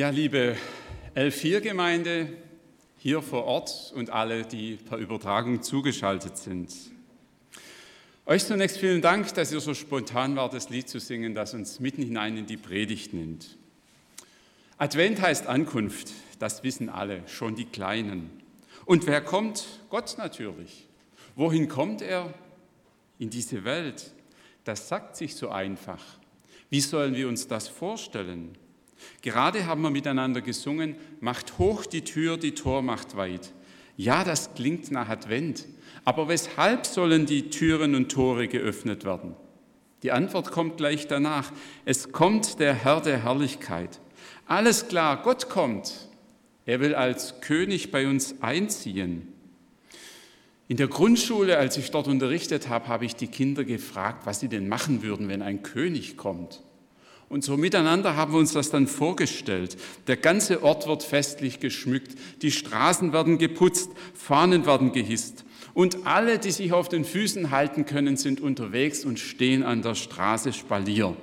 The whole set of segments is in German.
Ja, liebe L4-Gemeinde hier vor Ort und alle, die per Übertragung zugeschaltet sind. Euch zunächst vielen Dank, dass ihr so spontan wart, das Lied zu singen, das uns mitten hinein in die Predigt nimmt. Advent heißt Ankunft, das wissen alle, schon die Kleinen. Und wer kommt? Gott natürlich. Wohin kommt er? In diese Welt. Das sagt sich so einfach. Wie sollen wir uns das vorstellen? Gerade haben wir miteinander gesungen, macht hoch die Tür, die Tor macht weit. Ja, das klingt nach Advent, aber weshalb sollen die Türen und Tore geöffnet werden? Die Antwort kommt gleich danach. Es kommt der Herr der Herrlichkeit. Alles klar, Gott kommt. Er will als König bei uns einziehen. In der Grundschule, als ich dort unterrichtet habe, habe ich die Kinder gefragt, was sie denn machen würden, wenn ein König kommt. Und so miteinander haben wir uns das dann vorgestellt. Der ganze Ort wird festlich geschmückt, die Straßen werden geputzt, Fahnen werden gehisst. Und alle, die sich auf den Füßen halten können, sind unterwegs und stehen an der Straße Spalier.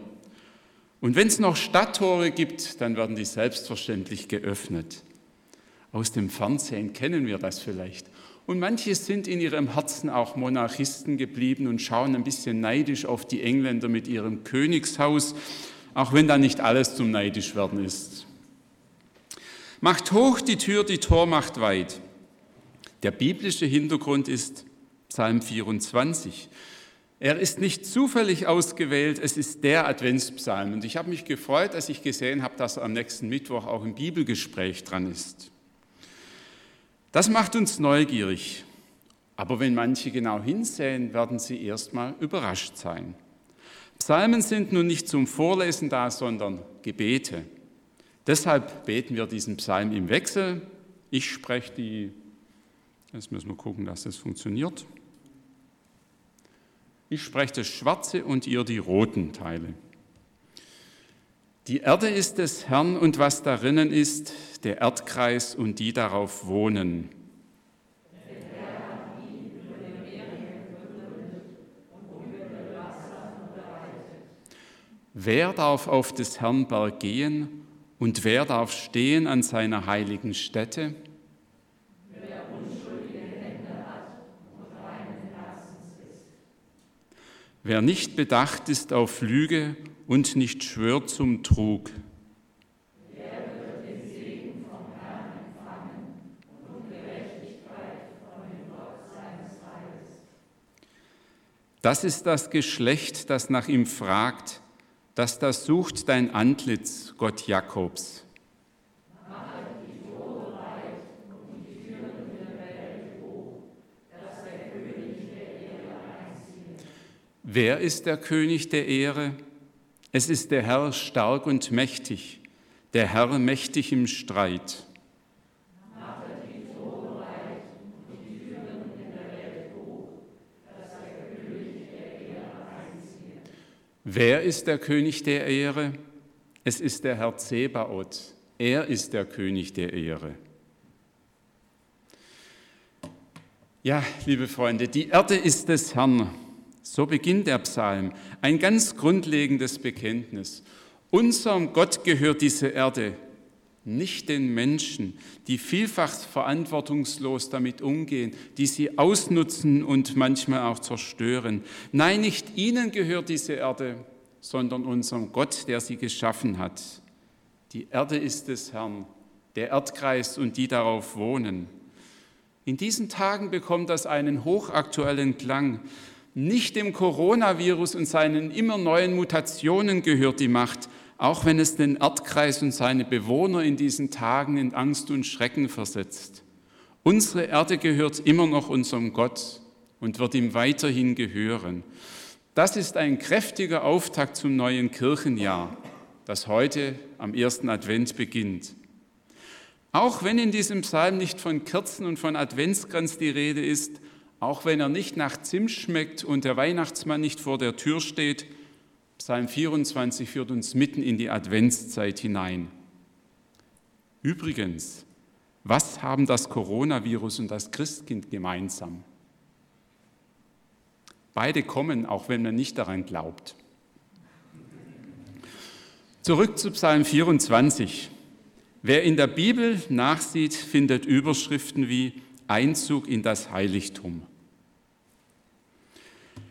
Und wenn es noch Stadttore gibt, dann werden die selbstverständlich geöffnet. Aus dem Fernsehen kennen wir das vielleicht. Und manche sind in ihrem Herzen auch Monarchisten geblieben und schauen ein bisschen neidisch auf die Engländer mit ihrem Königshaus auch wenn da nicht alles zum neidisch werden ist. Macht hoch die Tür, die Tor macht weit. Der biblische Hintergrund ist Psalm 24. Er ist nicht zufällig ausgewählt, es ist der Adventspsalm. Und ich habe mich gefreut, als ich gesehen habe, dass er am nächsten Mittwoch auch im Bibelgespräch dran ist. Das macht uns neugierig. Aber wenn manche genau hinsehen, werden sie erstmal überrascht sein. Psalmen sind nun nicht zum Vorlesen da, sondern Gebete. Deshalb beten wir diesen Psalm im Wechsel. Ich spreche die, jetzt müssen wir gucken, dass das funktioniert. Ich spreche das schwarze und ihr die roten Teile. Die Erde ist des Herrn und was darinnen ist, der Erdkreis und die darauf wohnen. Wer darf auf des Herrn Berg gehen und wer darf stehen an seiner heiligen Stätte? Wer unschuldige Hände hat und reinen Herzens ist. Wer nicht bedacht ist auf Lüge und nicht schwört zum Trug. Das ist das Geschlecht, das nach ihm fragt dass das sucht dein Antlitz, Gott Jakobs. Wer ist der König der Ehre? Es ist der Herr stark und mächtig, der Herr mächtig im Streit. Wer ist der König der Ehre? Es ist der Herr Zebaoth. Er ist der König der Ehre. Ja, liebe Freunde, die Erde ist des Herrn. So beginnt der Psalm. Ein ganz grundlegendes Bekenntnis. Unserem Gott gehört diese Erde nicht den Menschen, die vielfach verantwortungslos damit umgehen, die sie ausnutzen und manchmal auch zerstören. Nein, nicht ihnen gehört diese Erde, sondern unserem Gott, der sie geschaffen hat. Die Erde ist des Herrn, der Erdkreis und die darauf wohnen. In diesen Tagen bekommt das einen hochaktuellen Klang. Nicht dem Coronavirus und seinen immer neuen Mutationen gehört die Macht, auch wenn es den Erdkreis und seine Bewohner in diesen Tagen in Angst und Schrecken versetzt. Unsere Erde gehört immer noch unserem Gott und wird ihm weiterhin gehören. Das ist ein kräftiger Auftakt zum neuen Kirchenjahr, das heute am ersten Advent beginnt. Auch wenn in diesem Psalm nicht von Kerzen und von Adventskranz die Rede ist, auch wenn er nicht nach Zimt schmeckt und der Weihnachtsmann nicht vor der Tür steht, Psalm 24 führt uns mitten in die Adventszeit hinein. Übrigens, was haben das Coronavirus und das Christkind gemeinsam? Beide kommen, auch wenn man nicht daran glaubt. Zurück zu Psalm 24. Wer in der Bibel nachsieht, findet Überschriften wie Einzug in das Heiligtum.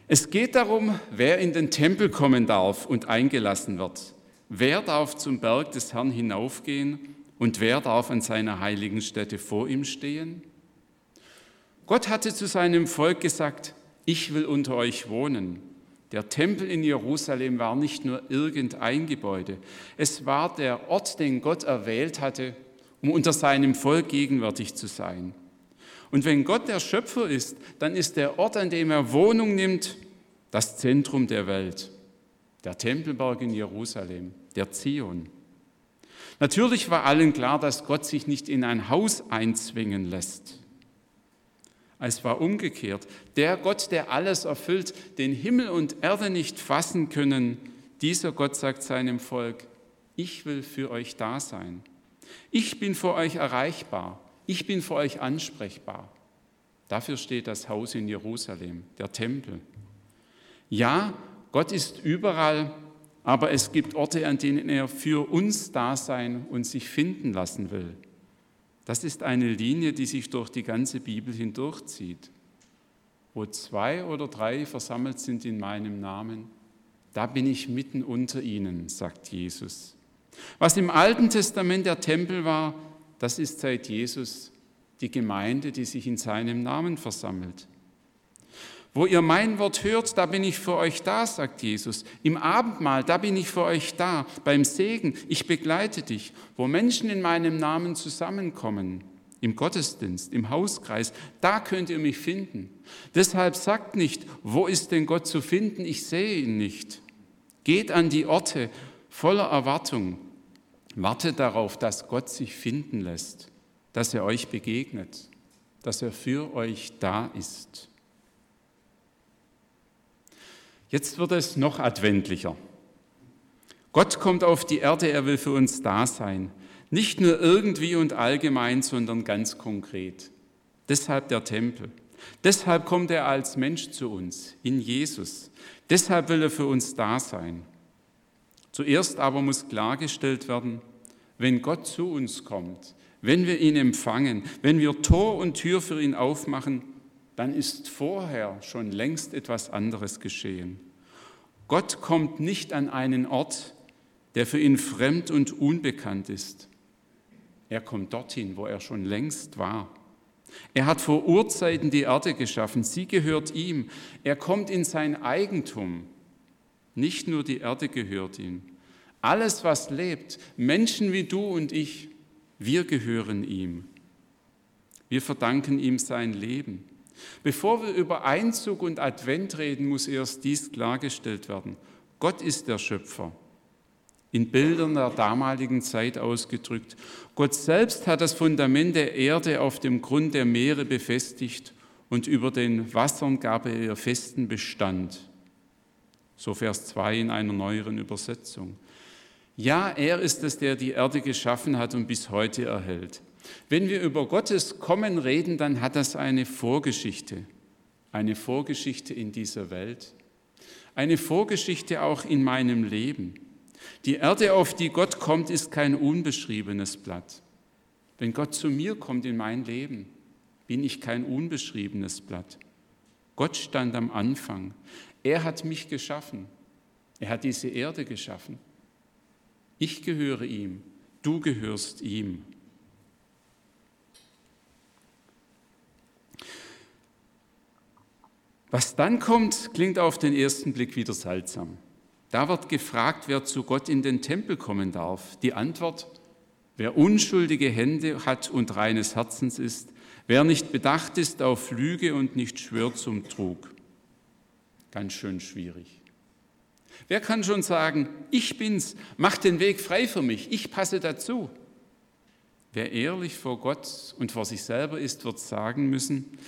Es geht darum, wer in den Tempel kommen darf und eingelassen wird. Wer darf zum Berg des Herrn hinaufgehen und wer darf an seiner heiligen Stätte vor ihm stehen? Gott hatte zu seinem Volk gesagt, ich will unter euch wohnen. Der Tempel in Jerusalem war nicht nur irgendein Gebäude, es war der Ort, den Gott erwählt hatte, um unter seinem Volk gegenwärtig zu sein. Und wenn Gott der Schöpfer ist, dann ist der Ort, an dem er Wohnung nimmt, das Zentrum der Welt, der Tempelberg in Jerusalem, der Zion. Natürlich war allen klar, dass Gott sich nicht in ein Haus einzwingen lässt. Es war umgekehrt. Der Gott, der alles erfüllt, den Himmel und Erde nicht fassen können, dieser Gott sagt seinem Volk, ich will für euch da sein. Ich bin für euch erreichbar. Ich bin für euch ansprechbar. Dafür steht das Haus in Jerusalem, der Tempel. Ja, Gott ist überall, aber es gibt Orte, an denen er für uns da sein und sich finden lassen will. Das ist eine Linie, die sich durch die ganze Bibel hindurchzieht. Wo zwei oder drei versammelt sind in meinem Namen, da bin ich mitten unter ihnen, sagt Jesus. Was im Alten Testament der Tempel war, das ist seit Jesus die Gemeinde, die sich in seinem Namen versammelt. Wo ihr mein Wort hört, da bin ich für euch da, sagt Jesus. Im Abendmahl, da bin ich für euch da. Beim Segen, ich begleite dich. Wo Menschen in meinem Namen zusammenkommen, im Gottesdienst, im Hauskreis, da könnt ihr mich finden. Deshalb sagt nicht, wo ist denn Gott zu finden? Ich sehe ihn nicht. Geht an die Orte voller Erwartung. Wartet darauf, dass Gott sich finden lässt dass er euch begegnet, dass er für euch da ist. Jetzt wird es noch adventlicher. Gott kommt auf die Erde, er will für uns da sein. Nicht nur irgendwie und allgemein, sondern ganz konkret. Deshalb der Tempel. Deshalb kommt er als Mensch zu uns, in Jesus. Deshalb will er für uns da sein. Zuerst aber muss klargestellt werden, wenn Gott zu uns kommt, wenn wir ihn empfangen, wenn wir Tor und Tür für ihn aufmachen, dann ist vorher schon längst etwas anderes geschehen. Gott kommt nicht an einen Ort, der für ihn fremd und unbekannt ist. Er kommt dorthin, wo er schon längst war. Er hat vor Urzeiten die Erde geschaffen, sie gehört ihm. Er kommt in sein Eigentum. Nicht nur die Erde gehört ihm. Alles, was lebt, Menschen wie du und ich, wir gehören ihm. Wir verdanken ihm sein Leben. Bevor wir über Einzug und Advent reden, muss erst dies klargestellt werden. Gott ist der Schöpfer. In Bildern der damaligen Zeit ausgedrückt. Gott selbst hat das Fundament der Erde auf dem Grund der Meere befestigt und über den Wassern gab er ihr festen Bestand. So Vers 2 in einer neueren Übersetzung. Ja, er ist es, der die Erde geschaffen hat und bis heute erhält. Wenn wir über Gottes Kommen reden, dann hat das eine Vorgeschichte, eine Vorgeschichte in dieser Welt, eine Vorgeschichte auch in meinem Leben. Die Erde, auf die Gott kommt, ist kein unbeschriebenes Blatt. Wenn Gott zu mir kommt in mein Leben, bin ich kein unbeschriebenes Blatt. Gott stand am Anfang. Er hat mich geschaffen. Er hat diese Erde geschaffen. Ich gehöre ihm, du gehörst ihm. Was dann kommt, klingt auf den ersten Blick wieder seltsam. Da wird gefragt, wer zu Gott in den Tempel kommen darf. Die Antwort, wer unschuldige Hände hat und reines Herzens ist, wer nicht bedacht ist auf Lüge und nicht schwört zum Trug. Ganz schön schwierig. Wer kann schon sagen, ich bin's, mach den Weg frei für mich, ich passe dazu? Wer ehrlich vor Gott und vor sich selber ist, wird sagen müssen,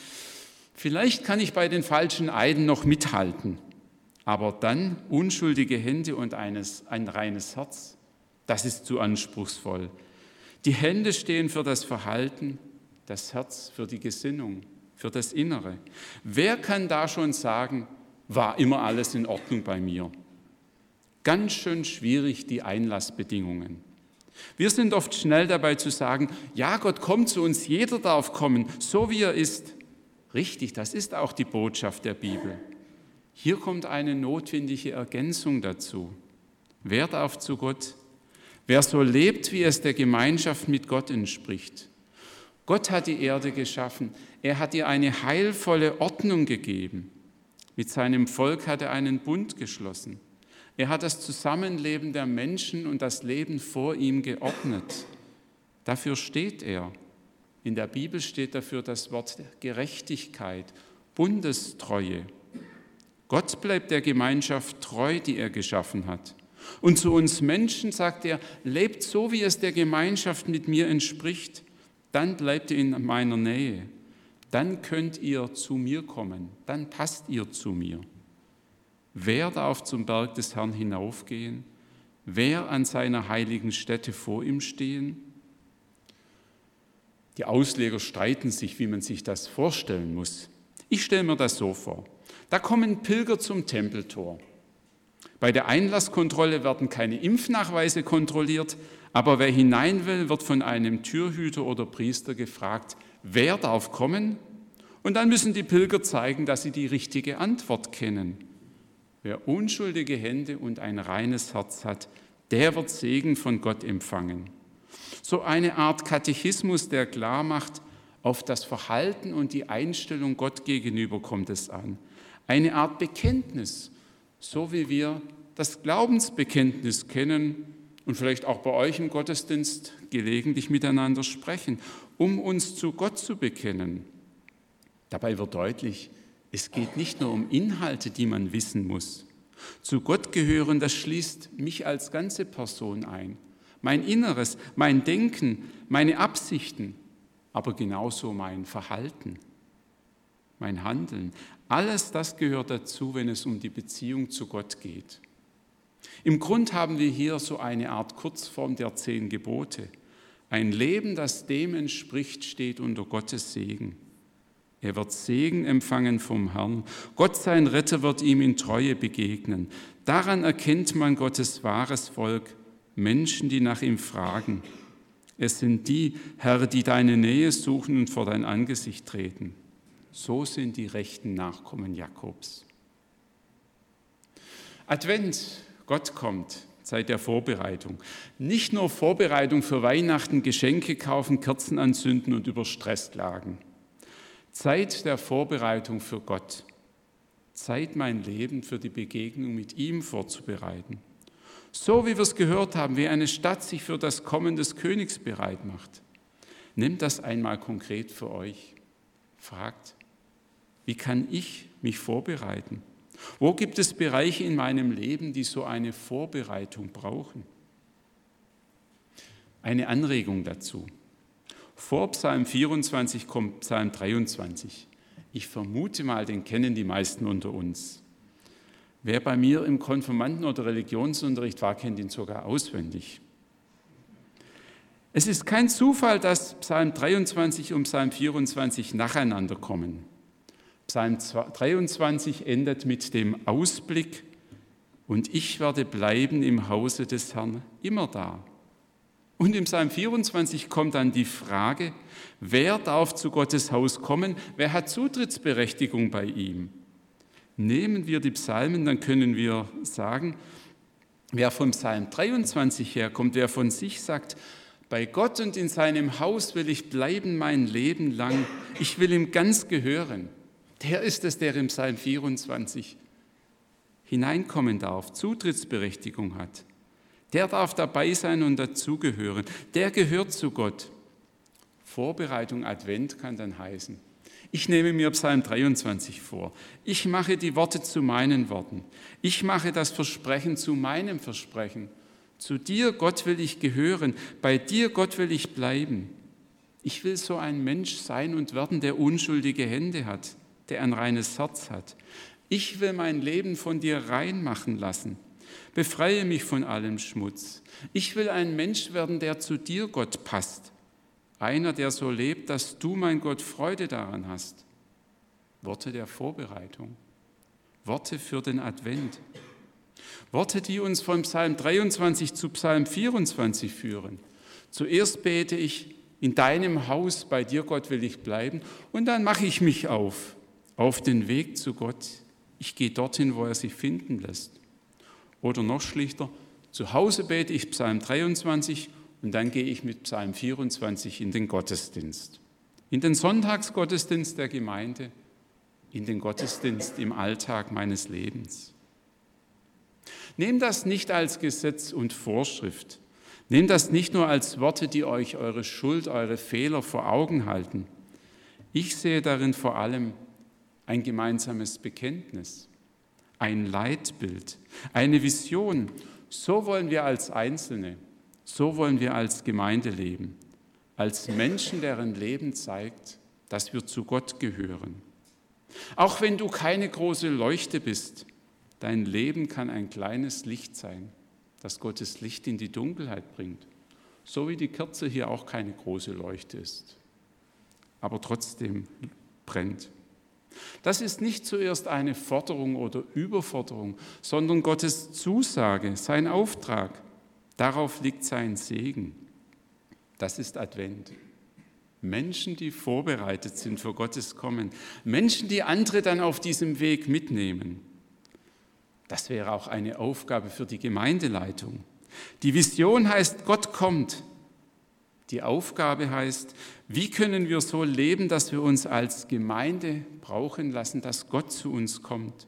vielleicht kann ich bei den falschen Eiden noch mithalten, aber dann unschuldige Hände und eines, ein reines Herz, das ist zu anspruchsvoll. Die Hände stehen für das Verhalten, das Herz für die Gesinnung, für das Innere. Wer kann da schon sagen, war immer alles in Ordnung bei mir? Ganz schön schwierig die Einlassbedingungen. Wir sind oft schnell dabei zu sagen, ja, Gott kommt zu uns, jeder darf kommen, so wie er ist. Richtig, das ist auch die Botschaft der Bibel. Hier kommt eine notwendige Ergänzung dazu. Wer darf zu Gott? Wer so lebt, wie es der Gemeinschaft mit Gott entspricht. Gott hat die Erde geschaffen. Er hat ihr eine heilvolle Ordnung gegeben. Mit seinem Volk hat er einen Bund geschlossen. Er hat das Zusammenleben der Menschen und das Leben vor ihm geordnet. Dafür steht er. In der Bibel steht dafür das Wort Gerechtigkeit, Bundestreue. Gott bleibt der Gemeinschaft treu, die er geschaffen hat. Und zu uns Menschen sagt er, lebt so, wie es der Gemeinschaft mit mir entspricht, dann bleibt ihr in meiner Nähe, dann könnt ihr zu mir kommen, dann passt ihr zu mir. Wer darf zum Berg des Herrn hinaufgehen? Wer an seiner heiligen Stätte vor ihm stehen? Die Ausleger streiten sich, wie man sich das vorstellen muss. Ich stelle mir das so vor. Da kommen Pilger zum Tempeltor. Bei der Einlasskontrolle werden keine Impfnachweise kontrolliert, aber wer hinein will, wird von einem Türhüter oder Priester gefragt, wer darf kommen? Und dann müssen die Pilger zeigen, dass sie die richtige Antwort kennen. Wer unschuldige Hände und ein reines Herz hat, der wird Segen von Gott empfangen. So eine Art Katechismus, der klar macht, auf das Verhalten und die Einstellung Gott gegenüber kommt es an. Eine Art Bekenntnis, so wie wir das Glaubensbekenntnis kennen und vielleicht auch bei euch im Gottesdienst gelegentlich miteinander sprechen, um uns zu Gott zu bekennen. Dabei wird deutlich, es geht nicht nur um Inhalte, die man wissen muss. Zu Gott gehören, das schließt mich als ganze Person ein. Mein Inneres, mein Denken, meine Absichten, aber genauso mein Verhalten, mein Handeln. Alles das gehört dazu, wenn es um die Beziehung zu Gott geht. Im Grund haben wir hier so eine Art Kurzform der zehn Gebote. Ein Leben, das dem entspricht, steht unter Gottes Segen. Er wird Segen empfangen vom Herrn. Gott, sein Retter, wird ihm in Treue begegnen. Daran erkennt man Gottes wahres Volk, Menschen, die nach ihm fragen. Es sind die, Herr, die deine Nähe suchen und vor dein Angesicht treten. So sind die rechten Nachkommen Jakobs. Advent, Gott kommt, Zeit der Vorbereitung. Nicht nur Vorbereitung für Weihnachten, Geschenke kaufen, Kerzen anzünden und über Stress klagen. Zeit der Vorbereitung für Gott. Zeit, mein Leben für die Begegnung mit ihm vorzubereiten. So wie wir es gehört haben, wie eine Stadt sich für das Kommen des Königs bereit macht. Nehmt das einmal konkret für euch. Fragt, wie kann ich mich vorbereiten? Wo gibt es Bereiche in meinem Leben, die so eine Vorbereitung brauchen? Eine Anregung dazu. Vor Psalm 24 kommt Psalm 23. Ich vermute mal, den kennen die meisten unter uns. Wer bei mir im Konfirmanden- oder Religionsunterricht war, kennt ihn sogar auswendig. Es ist kein Zufall, dass Psalm 23 und Psalm 24 nacheinander kommen. Psalm 23 endet mit dem Ausblick, und ich werde bleiben im Hause des Herrn immer da. Und im Psalm 24 kommt dann die Frage, wer darf zu Gottes Haus kommen, wer hat Zutrittsberechtigung bei ihm? Nehmen wir die Psalmen, dann können wir sagen, wer vom Psalm 23 herkommt, wer von sich sagt, bei Gott und in seinem Haus will ich bleiben mein Leben lang, ich will ihm ganz gehören. Der ist es, der im Psalm 24 hineinkommen darf, Zutrittsberechtigung hat. Der darf dabei sein und dazugehören. Der gehört zu Gott. Vorbereitung Advent kann dann heißen. Ich nehme mir Psalm 23 vor. Ich mache die Worte zu meinen Worten. Ich mache das Versprechen zu meinem Versprechen. Zu dir, Gott, will ich gehören. Bei dir, Gott, will ich bleiben. Ich will so ein Mensch sein und werden, der unschuldige Hände hat der ein reines Herz hat. Ich will mein Leben von dir rein machen lassen. Befreie mich von allem Schmutz. Ich will ein Mensch werden, der zu dir, Gott, passt. Einer, der so lebt, dass du, mein Gott, Freude daran hast. Worte der Vorbereitung. Worte für den Advent. Worte, die uns von Psalm 23 zu Psalm 24 führen. Zuerst bete ich, in deinem Haus bei dir, Gott, will ich bleiben. Und dann mache ich mich auf, auf den Weg zu Gott. Ich gehe dorthin, wo er sich finden lässt. Oder noch schlichter, zu Hause bete ich Psalm 23 und dann gehe ich mit Psalm 24 in den Gottesdienst. In den Sonntagsgottesdienst der Gemeinde, in den Gottesdienst im Alltag meines Lebens. Nehmt das nicht als Gesetz und Vorschrift. Nehmt das nicht nur als Worte, die euch eure Schuld, eure Fehler vor Augen halten. Ich sehe darin vor allem ein gemeinsames Bekenntnis, ein Leitbild, eine Vision. So wollen wir als Einzelne, so wollen wir als Gemeinde leben, als Menschen, deren Leben zeigt, dass wir zu Gott gehören. Auch wenn du keine große Leuchte bist, dein Leben kann ein kleines Licht sein, das Gottes Licht in die Dunkelheit bringt. So wie die Kerze hier auch keine große Leuchte ist, aber trotzdem brennt. Das ist nicht zuerst eine Forderung oder Überforderung, sondern Gottes Zusage, sein Auftrag. Darauf liegt sein Segen. Das ist Advent. Menschen, die vorbereitet sind für Gottes Kommen. Menschen, die andere dann auf diesem Weg mitnehmen. Das wäre auch eine Aufgabe für die Gemeindeleitung. Die Vision heißt, Gott kommt. Die Aufgabe heißt, wie können wir so leben, dass wir uns als Gemeinde brauchen lassen, dass Gott zu uns kommt.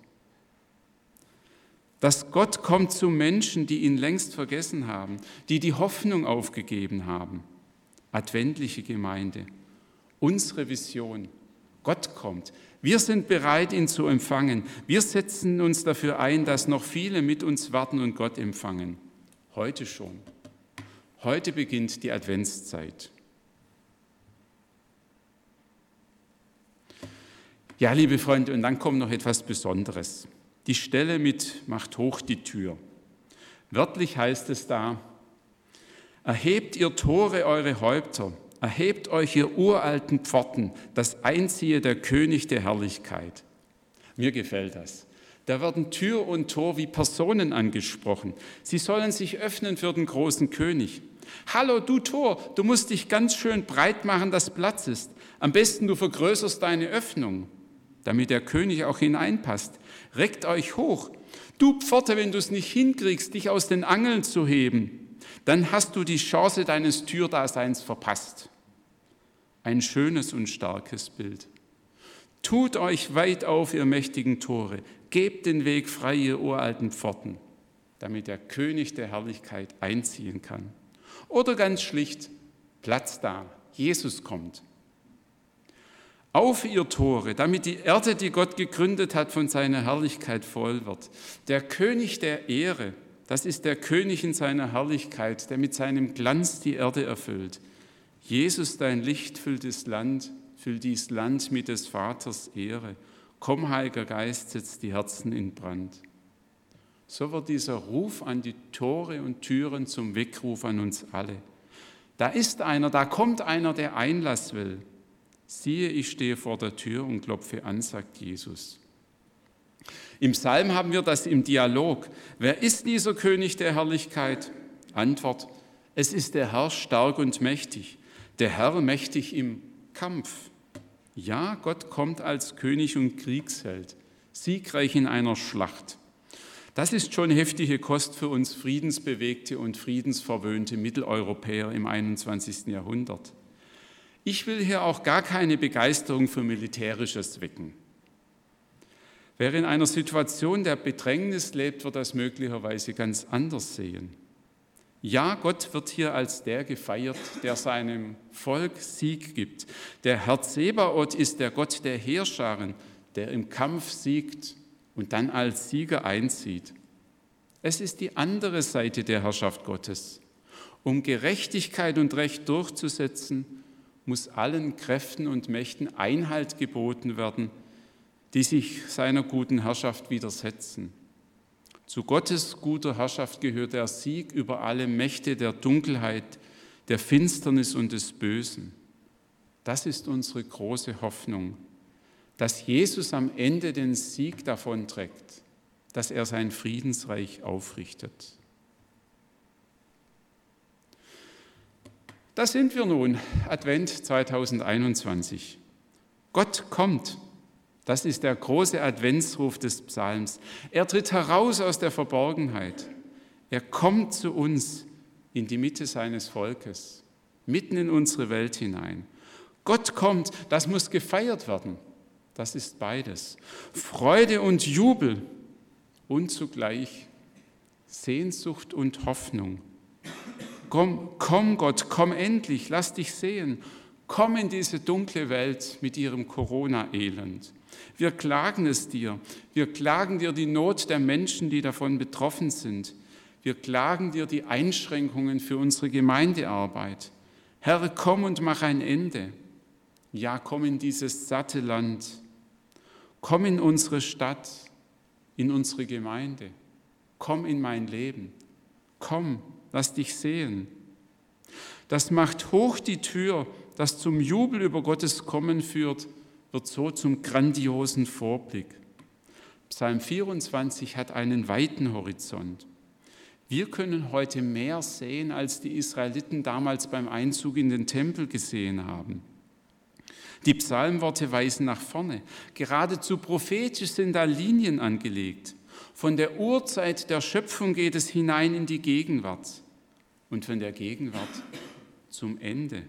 Dass Gott kommt zu Menschen, die ihn längst vergessen haben, die die Hoffnung aufgegeben haben adventliche Gemeinde. Unsere Vision. Gott kommt. Wir sind bereit, ihn zu empfangen. Wir setzen uns dafür ein, dass noch viele mit uns warten und Gott empfangen. Heute schon. Heute beginnt die Adventszeit. Ja, liebe Freunde, und dann kommt noch etwas Besonderes. Die Stelle mit macht hoch die Tür. Wörtlich heißt es da, Erhebt ihr Tore eure Häupter, erhebt euch ihr uralten Pforten, das einziehe der König der Herrlichkeit. Mir gefällt das. Da werden Tür und Tor wie Personen angesprochen. Sie sollen sich öffnen für den großen König. Hallo, du Tor, du musst dich ganz schön breit machen, dass Platz ist. Am besten du vergrößerst deine Öffnung, damit der König auch hineinpasst. Reckt euch hoch. Du Pforte, wenn du es nicht hinkriegst, dich aus den Angeln zu heben, dann hast du die Chance deines Türdaseins verpasst. Ein schönes und starkes Bild. Tut euch weit auf, ihr mächtigen Tore, gebt den Weg frei, ihr uralten Pforten, damit der König der Herrlichkeit einziehen kann. Oder ganz schlicht, Platz da, Jesus kommt. Auf ihr Tore, damit die Erde, die Gott gegründet hat, von seiner Herrlichkeit voll wird. Der König der Ehre, das ist der König in seiner Herrlichkeit, der mit seinem Glanz die Erde erfüllt. Jesus, dein Licht füllt das Land, füllt dies Land mit des Vaters Ehre. Komm, Heiliger Geist, setz die Herzen in Brand. So wird dieser Ruf an die Tore und Türen zum Weckruf an uns alle. Da ist einer, da kommt einer, der Einlass will. Siehe, ich stehe vor der Tür und klopfe an, sagt Jesus. Im Psalm haben wir das im Dialog. Wer ist dieser König der Herrlichkeit? Antwort, es ist der Herr stark und mächtig, der Herr mächtig im Kampf. Ja, Gott kommt als König und Kriegsheld, siegreich in einer Schlacht. Das ist schon heftige Kost für uns friedensbewegte und friedensverwöhnte Mitteleuropäer im 21. Jahrhundert. Ich will hier auch gar keine Begeisterung für Militärisches wecken. Wer in einer Situation der Bedrängnis lebt, wird das möglicherweise ganz anders sehen. Ja, Gott wird hier als der gefeiert, der seinem Volk Sieg gibt. Der Herr Zebaoth ist der Gott der Heerscharen, der im Kampf siegt und dann als Sieger einzieht. Es ist die andere Seite der Herrschaft Gottes. Um Gerechtigkeit und Recht durchzusetzen, muss allen Kräften und Mächten Einhalt geboten werden, die sich seiner guten Herrschaft widersetzen. Zu Gottes guter Herrschaft gehört der Sieg über alle Mächte der Dunkelheit, der Finsternis und des Bösen. Das ist unsere große Hoffnung, dass Jesus am Ende den Sieg davonträgt, dass er sein Friedensreich aufrichtet. Da sind wir nun, Advent 2021. Gott kommt. Das ist der große Adventsruf des Psalms. Er tritt heraus aus der Verborgenheit. Er kommt zu uns in die Mitte seines Volkes, mitten in unsere Welt hinein. Gott kommt, das muss gefeiert werden. Das ist beides. Freude und Jubel und zugleich Sehnsucht und Hoffnung. Komm, komm Gott, komm endlich, lass dich sehen. Komm in diese dunkle Welt mit ihrem Corona-Elend. Wir klagen es dir. Wir klagen dir die Not der Menschen, die davon betroffen sind. Wir klagen dir die Einschränkungen für unsere Gemeindearbeit. Herr, komm und mach ein Ende. Ja, komm in dieses satte Land. Komm in unsere Stadt, in unsere Gemeinde. Komm in mein Leben. Komm, lass dich sehen. Das macht hoch die Tür, das zum Jubel über Gottes Kommen führt, wird so zum grandiosen Vorblick. Psalm 24 hat einen weiten Horizont. Wir können heute mehr sehen, als die Israeliten damals beim Einzug in den Tempel gesehen haben. Die Psalmworte weisen nach vorne. Geradezu prophetisch sind da Linien angelegt. Von der Urzeit der Schöpfung geht es hinein in die Gegenwart und von der Gegenwart zum Ende.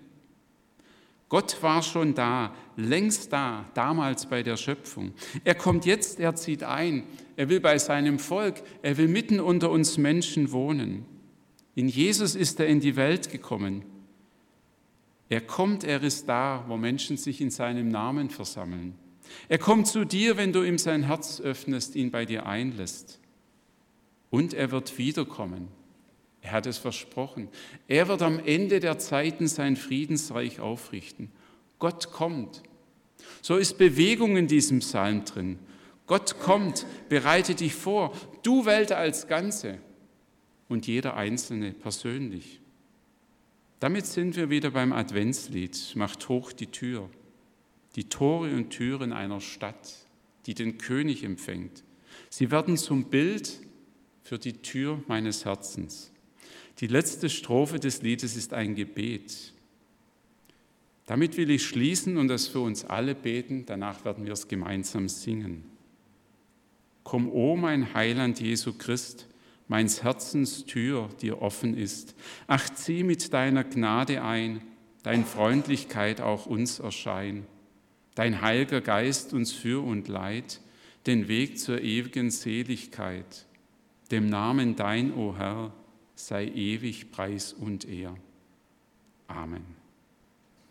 Gott war schon da, längst da, damals bei der Schöpfung. Er kommt jetzt, er zieht ein, er will bei seinem Volk, er will mitten unter uns Menschen wohnen. In Jesus ist er in die Welt gekommen. Er kommt, er ist da, wo Menschen sich in seinem Namen versammeln. Er kommt zu dir, wenn du ihm sein Herz öffnest, ihn bei dir einlässt. Und er wird wiederkommen. Er hat es versprochen. Er wird am Ende der Zeiten sein Friedensreich aufrichten. Gott kommt. So ist Bewegung in diesem Psalm drin. Gott kommt, bereite dich vor, du Welt als Ganze und jeder Einzelne persönlich. Damit sind wir wieder beim Adventslied, macht hoch die Tür, die Tore und Türen einer Stadt, die den König empfängt. Sie werden zum Bild für die Tür meines Herzens. Die letzte Strophe des Liedes ist ein Gebet. Damit will ich schließen und das für uns alle beten, danach werden wir es gemeinsam singen. Komm, o mein Heiland Jesu Christ, meins Herzens Tür dir offen ist. Ach, zieh mit deiner Gnade ein, dein Freundlichkeit auch uns erschein, dein heiliger Geist uns für und leid, den Weg zur ewigen Seligkeit. Dem Namen dein, o Herr, sei ewig Preis und Ehr. Amen.